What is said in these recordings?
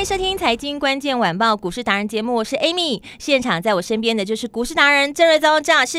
迎收听财经关键晚报股市达人节目，我是 Amy。现场在我身边的就是股市达人郑瑞宗郑老师。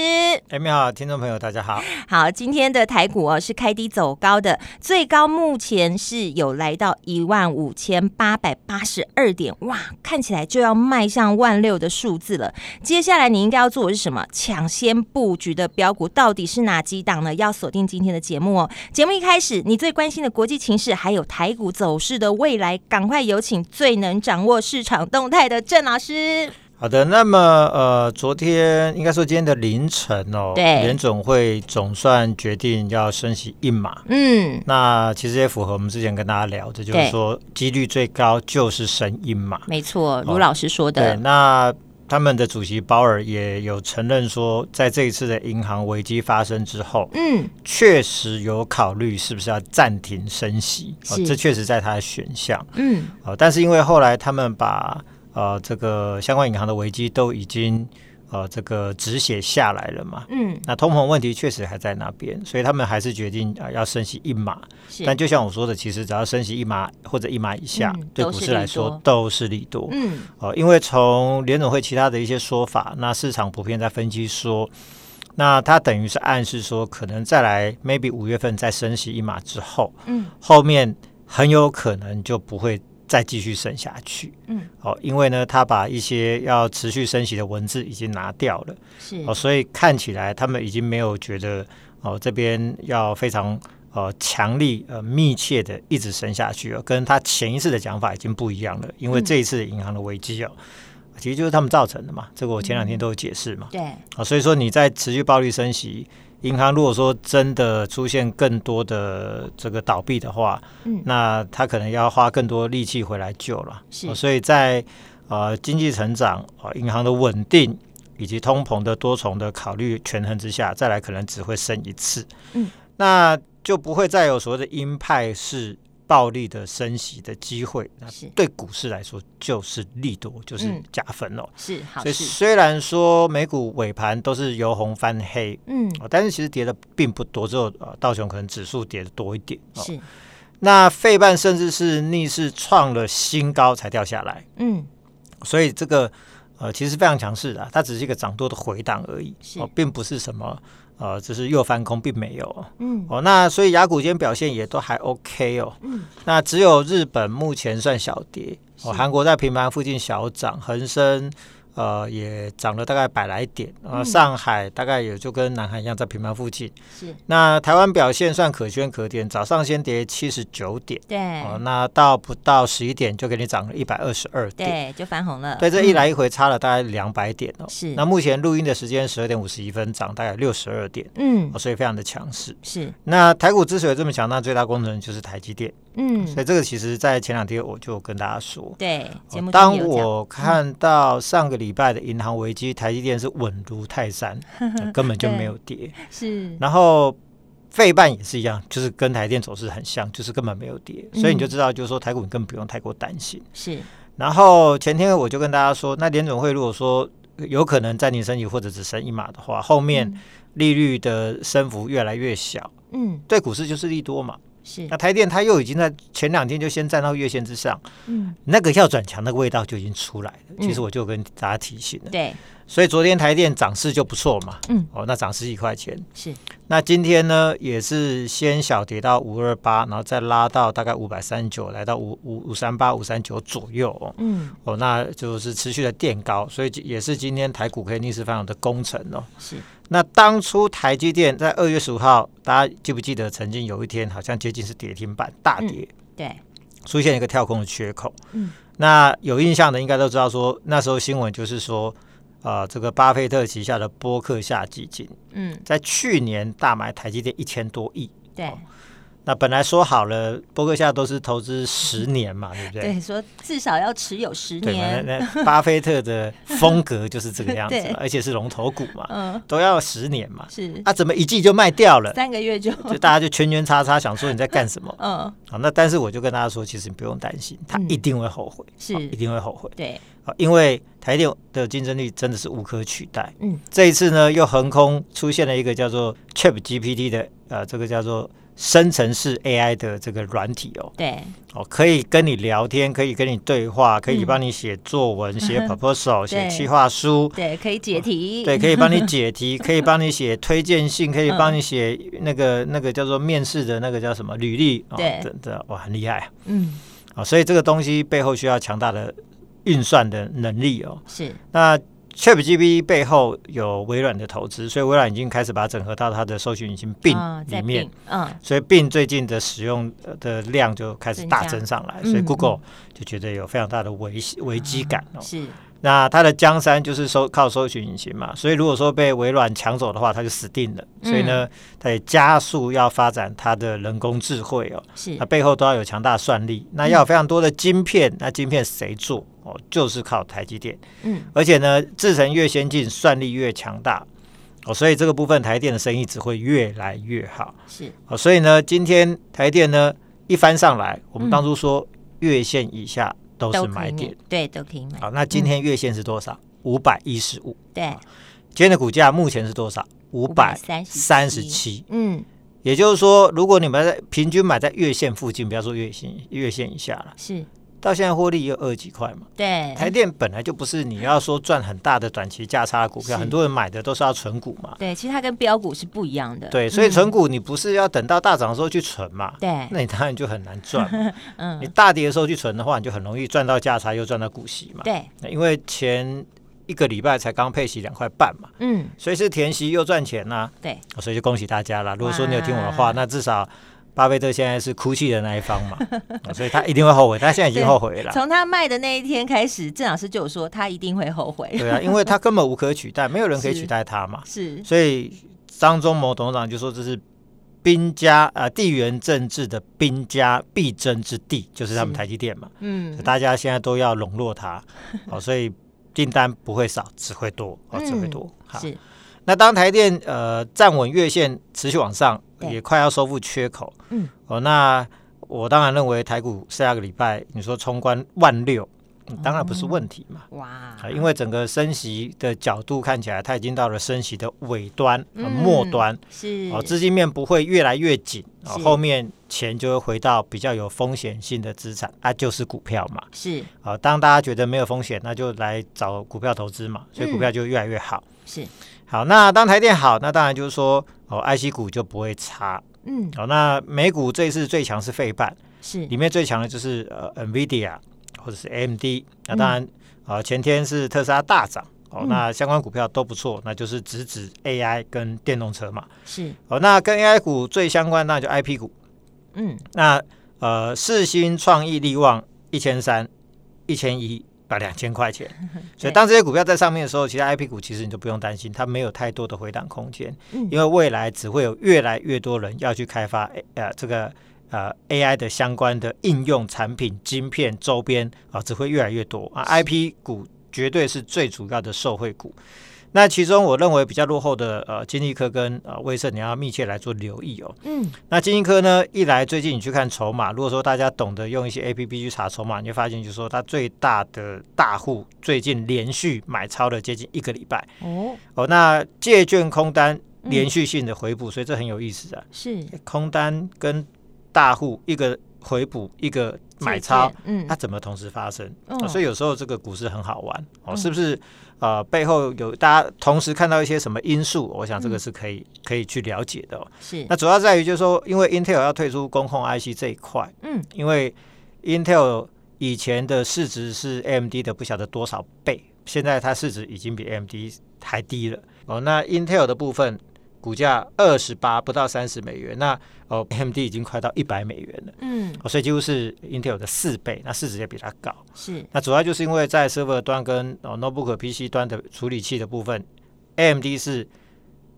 Amy 好，听众朋友大家好。好，今天的台股哦是开低走高的，最高目前是有来到一万五千八百八十二点，哇，看起来就要迈向万六的数字了。接下来你应该要做的是什么？抢先布局的标股到底是哪几档呢？要锁定今天的节目哦。节目一开始，你最关心的国际情势还有台股走势的未来，赶快有请最。最能掌握市场动态的郑老师。好的，那么呃，昨天应该说今天的凌晨哦，对，联总会总算决定要升息一码。嗯，那其实也符合我们之前跟大家聊的，就是说几率最高就是升一码。没错，卢老师说的。哦、对，那。他们的主席鲍尔也有承认说，在这一次的银行危机发生之后，嗯，确实有考虑是不是要暂停升息，哦，这确实在他的选项，嗯，哦，但是因为后来他们把呃这个相关银行的危机都已经。呃，这个止血下来了嘛？嗯，那通膨问题确实还在那边，所以他们还是决定啊、呃、要升息一码。但就像我说的，其实只要升息一码或者一码以下，嗯、对股市来说都是利多。嗯，哦、呃，因为从联总会其他的一些说法，那市场普遍在分析说，那它等于是暗示说，可能再来 maybe 五月份再升息一码之后，嗯，后面很有可能就不会。再继续升下去，嗯，哦，因为呢，他把一些要持续升息的文字已经拿掉了，是。哦，所以看起来他们已经没有觉得哦这边要非常呃强力呃密切的一直升下去了，跟他前一次的讲法已经不一样了，因为这一次的银行的危机哦，嗯、其实就是他们造成的嘛，这个我前两天都有解释嘛，嗯、对，啊、哦，所以说你在持续暴力升息。银行如果说真的出现更多的这个倒闭的话，嗯，那他可能要花更多力气回来救了。是，哦，所以在呃经济成长啊、呃、银行的稳定以及通膨的多重的考虑权衡之下，再来可能只会升一次。嗯，那就不会再有所谓的鹰派式。暴力的升息的机会，那对股市来说就是利多，就是加分哦。是，好。所以虽然说美股尾盘都是由红翻黑，嗯，但是其实跌的并不多，只有呃道琼可能指数跌的多一点。是。那费半甚至是逆势创了新高才掉下来，嗯。所以这个呃其实非常强势的，它只是一个涨多的回档而已，哦，并不是什么。呃，就是又翻空，并没有。嗯，哦，那所以雅股今天表现也都还 OK 哦。嗯，那只有日本目前算小跌，哦，韩国在平盘附近小涨，恒生。呃，也涨了大概百来点，呃，上海大概也就跟南韩一样在平盘附近。是，那台湾表现算可圈可点，早上先跌七十九点，对，哦，那到不到十一点就给你涨了一百二十二点，对，就翻红了。对，这一来一回差了大概两百点哦。是，那目前录音的时间十二点五十一分，涨大概六十二点，嗯，所以非常的强势。是，那台股之所以这么强，那最大功能就是台积电。嗯，所以这个其实，在前两天我就跟大家说，对，节目当我看到上个礼拜的银行危机，台积电是稳如泰山，根本就没有跌，是。然后费半也是一样，就是跟台电走势很像，就是根本没有跌，所以你就知道，就是说台股你根本不用太过担心。是。然后前天我就跟大家说，那联总会如果说有可能暂停升息或者只升一码的话，后面利率的升幅越来越小，嗯，对股市就是利多嘛。是，那台电它又已经在前两天就先站到月线之上，嗯，那个要转强那个味道就已经出来了。嗯、其实我就跟大家提醒了，对，所以昨天台电涨势就不错嘛，嗯，哦，那涨十几块钱，是。那今天呢也是先小跌到五二八，然后再拉到大概五百三十九，来到五五五三八五三九左右。哦，嗯，哦，那就是持续的垫高，所以也是今天台股可以逆势翻扬的功臣哦，是。那当初台积电在二月十五号，大家记不记得曾经有一天好像接近是跌停板大跌，嗯、对，出现一个跳空的缺口，嗯，那有印象的应该都知道说，说那时候新闻就是说，呃，这个巴菲特旗下的波克夏基金，嗯，在去年大买台积电一千多亿，对。哦那本来说好了，波克夏都是投资十年嘛，对不对？对，说至少要持有十年。那那巴菲特的风格就是这个样子，而且是龙头股嘛，嗯，都要十年嘛。是啊，怎么一季就卖掉了？三个月就就大家就圈圈叉叉，想说你在干什么？嗯，好，那但是我就跟大家说，其实你不用担心，他一定会后悔，是一定会后悔。对，啊因为台电的竞争力真的是无可取代。嗯，这一次呢，又横空出现了一个叫做 ChatGPT 的，呃，这个叫做。生成式 AI 的这个软体哦，对，哦，可以跟你聊天，可以跟你对话，可以帮你写作文、写 proposal、写企划书，对，可以解题，对，可以帮你解题，可以帮你写推荐信，可以帮你写那个那个叫做面试的那个叫什么履历，对，真的哇，很厉害啊，嗯，啊，所以这个东西背后需要强大的运算的能力哦，是，那。ChatGPT 背后有微软的投资，所以微软已经开始把它整合到它的搜寻引擎 Bing 里面。嗯，所以 Bing 最近的使用的量就开始大增上来，所以 Google 就觉得有非常大的危危机感哦。是，那它的江山就是搜靠搜寻引擎嘛，所以如果说被微软抢走的话，它就死定了。所以呢，它也加速要发展它的人工智慧哦。是，它背后都要有强大算力，那要有非常多的晶片，那晶片谁做？哦，就是靠台积电，嗯，而且呢，制程越先进，算力越强大，哦，所以这个部分台电的生意只会越来越好，是，哦，所以呢，今天台电呢一翻上来，我们当初说月线以下都是买点，对，都可以买。好，那今天月线是多少？五百一十五，对，今天的股价目前是多少？五百三十七，嗯，也就是说，如果你们在平均买在月线附近，不要说月线月线以下了，是。到现在获利也有二几块嘛？对，台电本来就不是你要说赚很大的短期价差股票，很多人买的都是要存股嘛。对，其实它跟标股是不一样的。对，所以存股你不是要等到大涨的时候去存嘛？对，那你当然就很难赚。嗯，你大跌的时候去存的话，你就很容易赚到价差又赚到股息嘛。对，因为前一个礼拜才刚配息两块半嘛。嗯，所以是填息又赚钱呐。对，所以就恭喜大家了。如果说你有听我的话，那至少。巴菲特现在是哭泣的那一方嘛，所以他一定会后悔。他现在已经后悔了。从他卖的那一天开始，郑老师就有说他一定会后悔。对啊，因为他根本无可取代，没有人可以取代他嘛。是，所以张忠谋董事长就说这是兵家啊，地缘政治的兵家必争之地，就是他们台积电嘛。嗯，大家现在都要笼络他，哦，所以订单不会少，只会多，哦，只会多。好，是。那当台电呃站稳月线，持续往上，也快要收复缺口。嗯，哦，那我当然认为台股下个礼拜你说冲关万六，当然不是问题嘛。哇，因为整个升息的角度看起来，它已经到了升息的尾端、末端。是哦，资金面不会越来越紧，后面钱就会回到比较有风险性的资产，啊，就是股票嘛。是啊，当大家觉得没有风险，那就来找股票投资嘛，所以股票就越来越好。是。好，那当台电好，那当然就是说哦，IC 股就不会差。嗯，好，那美股这一次最强是费半，是里面最强的就是呃，NVIDIA 或者是 AMD。那当然啊、嗯呃，前天是特斯拉大涨，哦，那相关股票都不错，那就是直指 AI 跟电动车嘛。是，哦，那跟 AI 股最相关，那就 IP 股。嗯，那呃，四星、创意、力旺一千三、一千一。把两千块钱，所以当这些股票在上面的时候，其实 IP 股其实你都不用担心，它没有太多的回档空间，因为未来只会有越来越多人要去开发呃这个呃 AI 的相关的应用产品、晶片周边啊，只会越来越多。啊，IP 股绝对是最主要的受惠股。那其中我认为比较落后的呃，金济科跟呃威盛，你要密切来做留意哦。嗯，那金济科呢，一来最近你去看筹码，如果说大家懂得用一些 A P P 去查筹码，你会发现就是说它最大的大户最近连续买超了接近一个礼拜。哦哦，那借券空单连续性的回补，嗯、所以这很有意思啊。是空单跟大户一个回补一个买超，嗯，它怎么同时发生？所以有时候这个股市很好玩哦，是不是？呃，背后有大家同时看到一些什么因素，我想这个是可以、嗯、可以去了解的、哦。是，那主要在于就是说，因为 Intel 要退出公控 IC 这一块，嗯，因为 Intel 以前的市值是 AMD 的不晓得多少倍，现在它市值已经比 AMD 还低了。哦，那 Intel 的部分股价二十八不到三十美元，那哦 AMD 已经快到一百美元了，嗯，所以几乎是 Intel 的四倍，那市值也比它高。是，那主要就是因为在 server 端跟哦 notebook PC 端的处理器的部分，AMD 是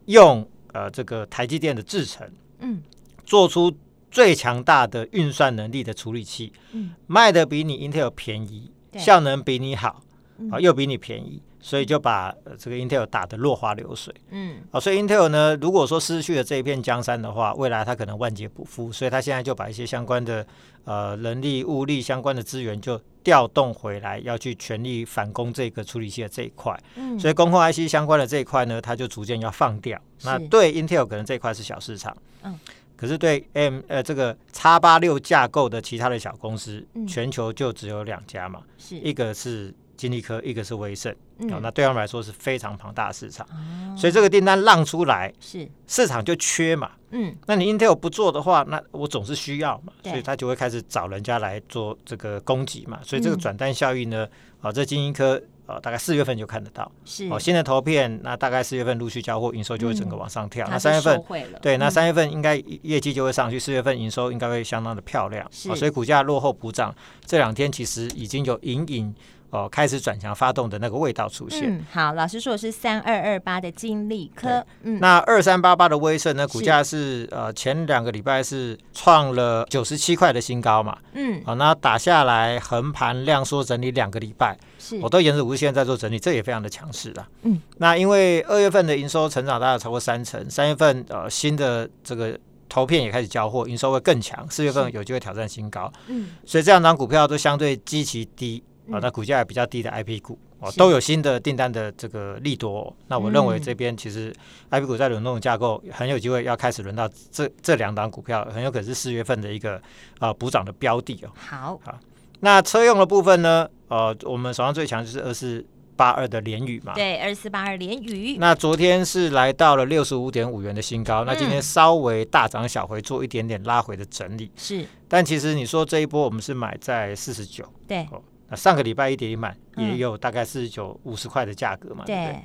用呃这个台积电的制程，嗯，做出最强大的运算能力的处理器，嗯，卖的比你 Intel 便宜，效能比你好，啊，又比你便宜。所以就把这个 Intel 打得落花流水，嗯，啊，所以 Intel 呢，如果说失去了这一片江山的话，未来它可能万劫不复。所以它现在就把一些相关的呃人力物力相关的资源就调动回来，要去全力反攻这个处理器的这一块。嗯，所以工控 IC 相关的这一块呢，它就逐渐要放掉。那对 Intel 可能这一块是小市场，嗯，可是对 M 呃这个叉八六架构的其他的小公司，全球就只有两家嘛，是一个是。金立科，一个是威盛，嗯、哦，那对他们来说是非常庞大的市场，哦、所以这个订单让出来，是。市场就缺嘛，嗯，那你 Intel 不做的话，那我总是需要嘛，所以他就会开始找人家来做这个供给嘛，所以这个转单效应呢，啊、嗯哦，这精英科啊，大概四月份就看得到，是。哦，新的投片，那大概四月份陆续交货，营收就会整个往上跳，嗯、那三月份，对，那三月份应该业绩就会上去，四月份营收应该会相当的漂亮，是、哦，所以股价落后补涨，这两天其实已经有隐隐。哦，开始转强发动的那个味道出现。嗯，好，老师说的是三二二八的金利科。嗯，那二三八八的威盛呢？股价是，是呃前两个礼拜是创了九十七块的新高嘛。嗯，好，那打下来横盘量缩整理两个礼拜，是我都沿着五日线在做整理，这也非常的强势啊。嗯，那因为二月份的营收成长大概超过三成，三月份呃新的这个投片也开始交货，营收会更强，四月份有机会挑战新高。嗯，所以这两张股票都相对极其低。啊，那股价也比较低的 IP 股哦，都有新的订单的这个利多，哦。那我认为这边其实 IP 股在轮动架构很有机会要开始轮到这这两档股票，很有可能是四月份的一个啊补涨的标的哦。好，好，那车用的部分呢？呃，我们手上最强就是二四八二的联宇嘛。对，二四八二联宇。那昨天是来到了六十五点五元的新高，嗯、那今天稍微大涨小回，做一点点拉回的整理。是，但其实你说这一波我们是买在四十九。对。上个礼拜一点一满，也有大概四十九五十块的价格嘛，对不对？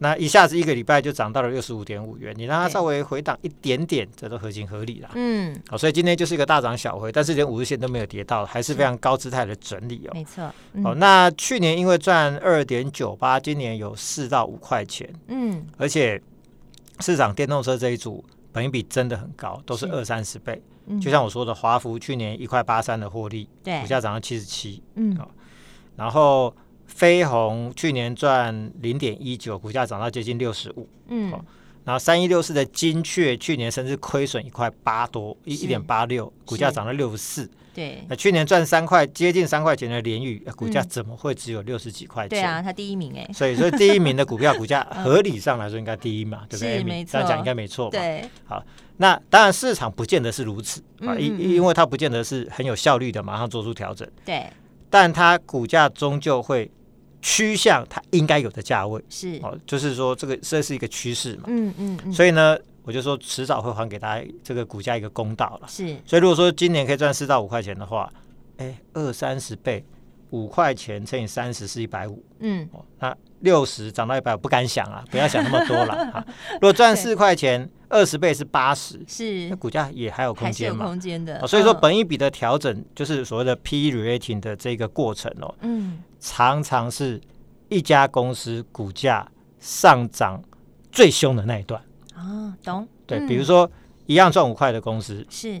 那一下子一个礼拜就涨到了六十五点五元，你让它稍微回档一点点，这都合情合理啦。嗯，好，所以今天就是一个大涨小回，但是连五日线都没有跌到，还是非常高姿态的整理哦。没错。好，那去年因为赚二点九八，今年有四到五块钱。嗯，而且市场电动车这一组本益比真的很高，都是二三十倍。就像我说的，华孚去年一块八三的获利，对，股价涨到七十七。嗯，好。然后飞鸿去年赚零点一九，股价涨到接近六十五。嗯，然后三一六四的精确去年甚至亏损一块八多，一一点八六，股价涨到六十四。对，那去年赚三块，接近三块钱的联宇，股价怎么会只有六十几块钱？对啊，它第一名哎。所以说第一名的股票股价 合理上来说应该第一嘛，对不对？没错，这样讲应该没错。对，好，那当然市场不见得是如此啊，因因为它不见得是很有效率的马上做出调整。对。但它股价终究会趋向它应该有的价位，是。哦，就是说这个这是一个趋势嘛，嗯嗯，嗯。所以呢，我就说迟早会还给大家这个股价一个公道了，是。所以如果说今年可以赚四到五块钱的话，哎，二三十倍，五块钱乘以三十是一百五，嗯，哦，那六十涨到一百五不敢想啊，不要想那么多了啊。如果赚四块钱。二十倍是八十，是。那股价也还有空间嘛？空间的，所以说本一比的调整就是所谓的 P/E rating 的这个过程哦，嗯，常常是一家公司股价上涨最凶的那一段啊，懂？对，比如说一样赚五块的公司是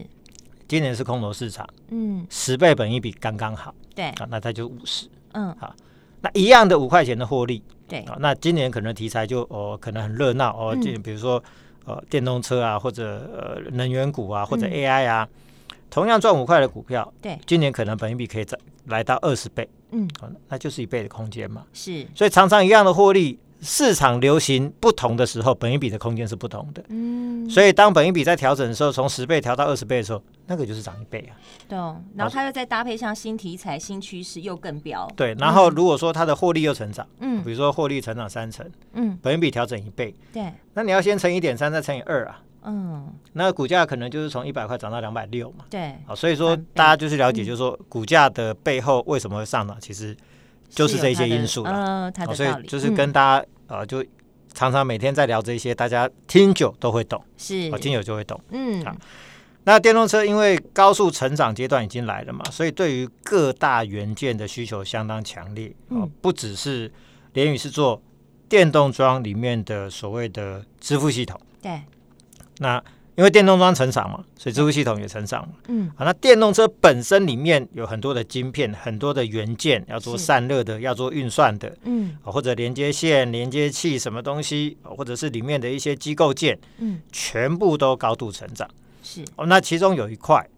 今年是空头市场，嗯，十倍本一比刚刚好，对。啊，那它就五十，嗯，好，那一样的五块钱的获利，对。啊，那今年可能题材就哦可能很热闹哦，就比如说。呃，电动车啊，或者呃能源股啊，或者 AI 啊，嗯、同样赚五块的股票，对，今年可能本益比可以涨来到二十倍，嗯、哦，那就是一倍的空间嘛。是，所以常常一样的获利。市场流行不同的时候，本一比的空间是不同的。嗯，所以当本一比在调整的时候，从十倍调到二十倍的时候，那个就是涨一倍啊。对，然后它又再搭配上新题材、新趋势，又更飙。对，然后如果说它的获利又成长，嗯，比如说获利成长三成，嗯，本一比调整一倍，对，那你要先乘一点三，再乘以二啊，嗯，那股价可能就是从一百块涨到两百六嘛。对，好，所以说大家就是了解，就是说股价的背后为什么会上涨，其实就是这些因素了。嗯，它的道理，所以就是跟大家。呃，就常常每天在聊这些，大家听久都会懂，是，听久就会懂。嗯，啊，那电动车因为高速成长阶段已经来了嘛，所以对于各大元件的需求相当强烈。嗯，不只是联宇是做电动桩里面的所谓的支付系统，对，那。因为电动桩成长嘛，所以支付系统也成长。嗯，好，那电动车本身里面有很多的晶片，很多的元件要做散热的，要做运算的，嗯，或者连接线、连接器什么东西，或者是里面的一些机构件，嗯，全部都高度成长。是哦，那其中有一块，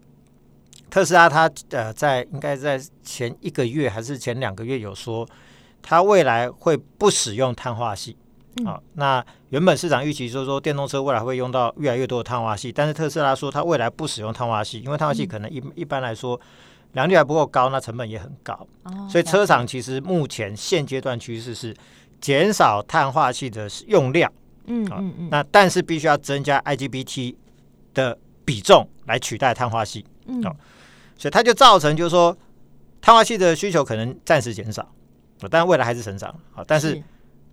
特斯拉它呃在应该在前一个月还是前两个月有说，它未来会不使用碳化矽。好、哦，那原本市场预期说说电动车未来会用到越来越多的碳化系，但是特斯拉说它未来不使用碳化系，因为碳化系可能一、嗯、一般来说良率还不够高，那成本也很高，哦、所以车厂其实目前现阶段趋势是减少碳化系的用量，嗯嗯，嗯、哦、那但是必须要增加 IGBT 的比重来取代碳化系，嗯，哦、所以它就造成就是说碳化系的需求可能暂时减少，哦、但未来还是成长，好、哦，但是。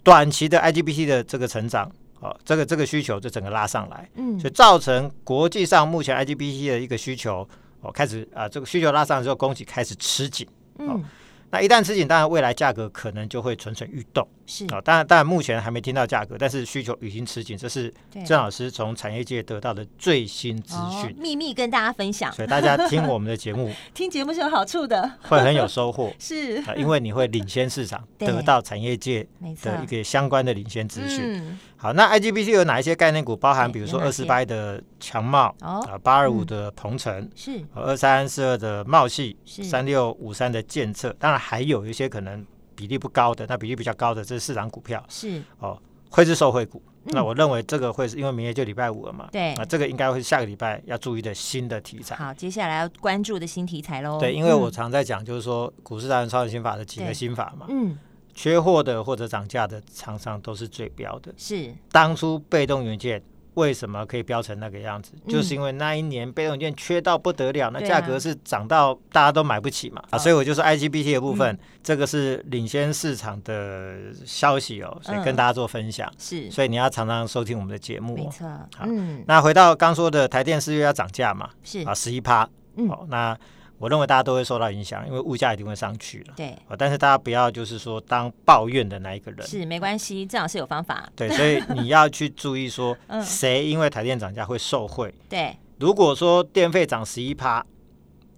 短期的 IGBT 的这个成长，哦，这个这个需求就整个拉上来，嗯，所以造成国际上目前 IGBT 的一个需求，哦，开始啊，这个需求拉上来之后，供给开始吃紧，嗯。那一旦吃紧，当然未来价格可能就会蠢蠢欲动。是啊，当然，当然目前还没听到价格，但是需求已经吃紧，这是郑老师从产业界得到的最新资讯，秘密跟大家分享。所以大家听我们的节目，听节目是有好处的，会很有收获。是啊，因为你会领先市场，得到产业界的一个相关的领先资讯。好，那 IGBT 有哪一些概念股？包含比如说二四八的强茂啊，八二五的鹏程是，二三四二的茂系，三六五三的建策，当然。还有一些可能比例不高的，那比例比较高的，这是市场股票。是。哦，会是受惠股。嗯、那我认为这个会是因为明天就礼拜五了嘛，对，那这个应该会是下个礼拜要注意的新的题材。好，接下来要关注的新题材喽。对，因为我常在讲，就是说股市达人超人心法的几个心法嘛，嗯，缺货的或者涨价的厂商都是最标的，是当初被动元件。为什么可以标成那个样子？嗯、就是因为那一年被动元件缺到不得了，那价格是涨到大家都买不起嘛。啊，所以我就说 IGBT 的部分，嗯、这个是领先市场的消息哦，所以跟大家做分享。是、嗯，所以你要常常收听我们的节目、哦。没错。好，嗯、那回到刚说的台电四月要涨价嘛？是啊，十一趴。嗯。好，那。我认为大家都会受到影响，因为物价一定会上去了。对，但是大家不要就是说当抱怨的那一个人。是，没关系，这样是有方法。对，所以你要去注意说，谁因为台电涨价会受惠。对，如果说电费涨十一趴。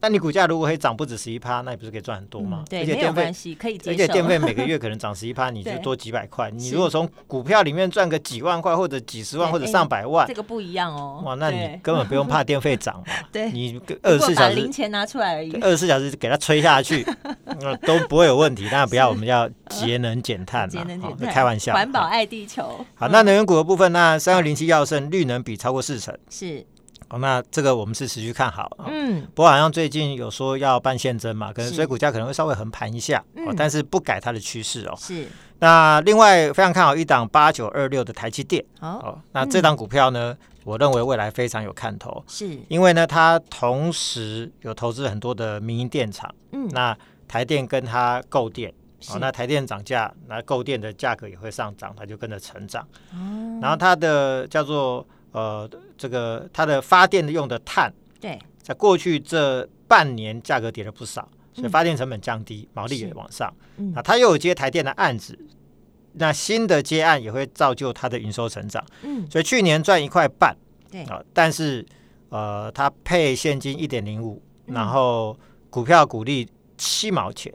但你股价如果可以涨不止十一趴，那你不是可以赚很多吗？对，没有关系，可以。而且电费 每个月可能涨十一趴，你就多几百块。你如果从股票里面赚个几万块，或者几十万，或者上百万，这个不一样哦。哇，那你根本不用怕电费涨嘛。对，你二十四小时零钱拿出来而已，二十四小时给它吹下去，那都不会有问题。当然不要，我们要节能减碳嘛，开玩笑，环保爱地球。好，那能源股的部分，那三二零七药盛绿能比超过四成，是。哦，那这个我们是持续看好。嗯，不过好像最近有说要办现增嘛，可能所以股价可能会稍微横盘一下，哦，但是不改它的趋势哦。是。那另外非常看好一档八九二六的台积电。哦。那这档股票呢，我认为未来非常有看头。是。因为呢，它同时有投资很多的民营电厂。嗯。那台电跟它购电。哦。那台电涨价，那购电的价格也会上涨，它就跟着成长。哦。然后它的叫做。呃，这个它的发电的用的碳，对，在过去这半年价格跌了不少，所以发电成本降低，毛利也往上。嗯，那它又有接台电的案子，那新的接案也会造就它的营收成长。嗯，所以去年赚一块半，对。啊，但是呃，它配现金一点零五，然后股票股利七毛钱，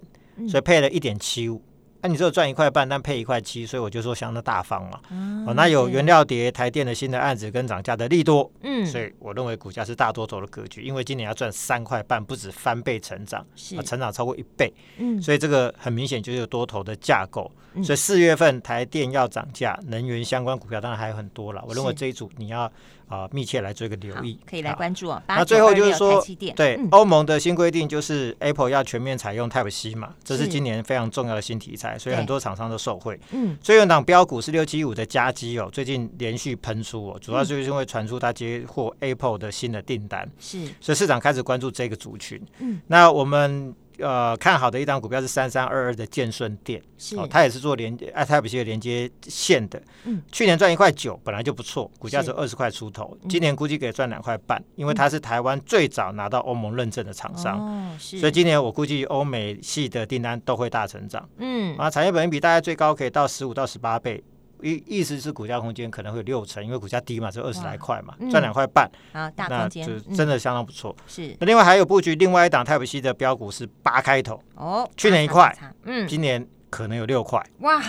所以配了一点七五。那你只有赚一块半，但配一块七，所以我就说相当大方嘛。嗯、哦，那有原料碟、台电的新的案子跟涨价的利多，嗯，所以我认为股价是大多头的格局，因为今年要赚三块半，不止翻倍成长，是啊，成长超过一倍，嗯，所以这个很明显就是有多头的架构。嗯、所以四月份台电要涨价，能源相关股票当然还有很多了。我认为这一组你要。啊，密切来做一个留意，可以来关注哦。那最后就是说，对欧盟的新规定，就是 Apple 要全面采用 Type C 嘛，这是今年非常重要的新题材，所以很多厂商都受惠。嗯，所以有档标股是六七五的加基哦，最近连续喷出哦，主要就是因为传出它接获 Apple 的新的订单，是，所以市场开始关注这个族群。嗯，那我们呃看好的一档股票是三三二二的建顺电，是哦，它也是做连接 Type C 的连接线的。嗯，去年赚一块九，本来就不错，股价是二十块出头，今年估计可以赚两块半，因为它是台湾最早拿到欧盟认证的厂商，哦，所以今年我估计欧美系的订单都会大成长。嗯，啊，产业本益比大概最高可以到十五到十八倍。意意思是股价空间可能会有六成，因为股价低嘛，就二十来块嘛，赚两块半，好大空间，那就真的相当不错。是，那另外还有布局另外一档 Type C 的标股是八开头哦，去年一块，嗯，今年可能有六块，哇，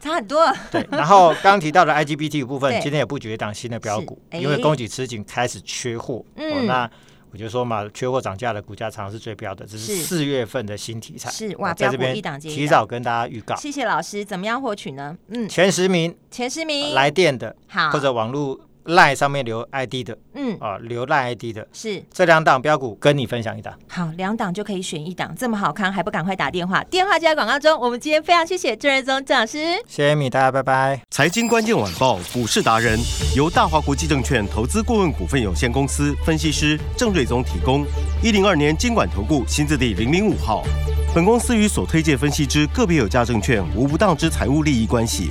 差很多。对，然后刚刚提到的 IGBT 部分，今天也布局一档新的标股，因为供给吃紧，开始缺货，嗯，那。我就说嘛，缺货涨价的股价常常是最标的，这是四月份的新题材。是哇，在这边提早跟大家预告。谢谢老师，怎么样获取呢？嗯，前十名，前十名来电的，好，或者网络。赖上面留 ID 的，嗯啊，留赖 ID 的，是这两档标股跟你分享一档，好，两档就可以选一档，这么好看还不赶快打电话？电话就在广告中。我们今天非常谢谢郑瑞宗郑老师，谢谢米大家，拜拜。财经关键晚报股市达人由大华国际证券投资顾问股份有限公司分析师郑瑞宗提供，一零二年经管投顾新字第零零五号，本公司与所推荐分析之个别有价证券无不当之财务利益关系。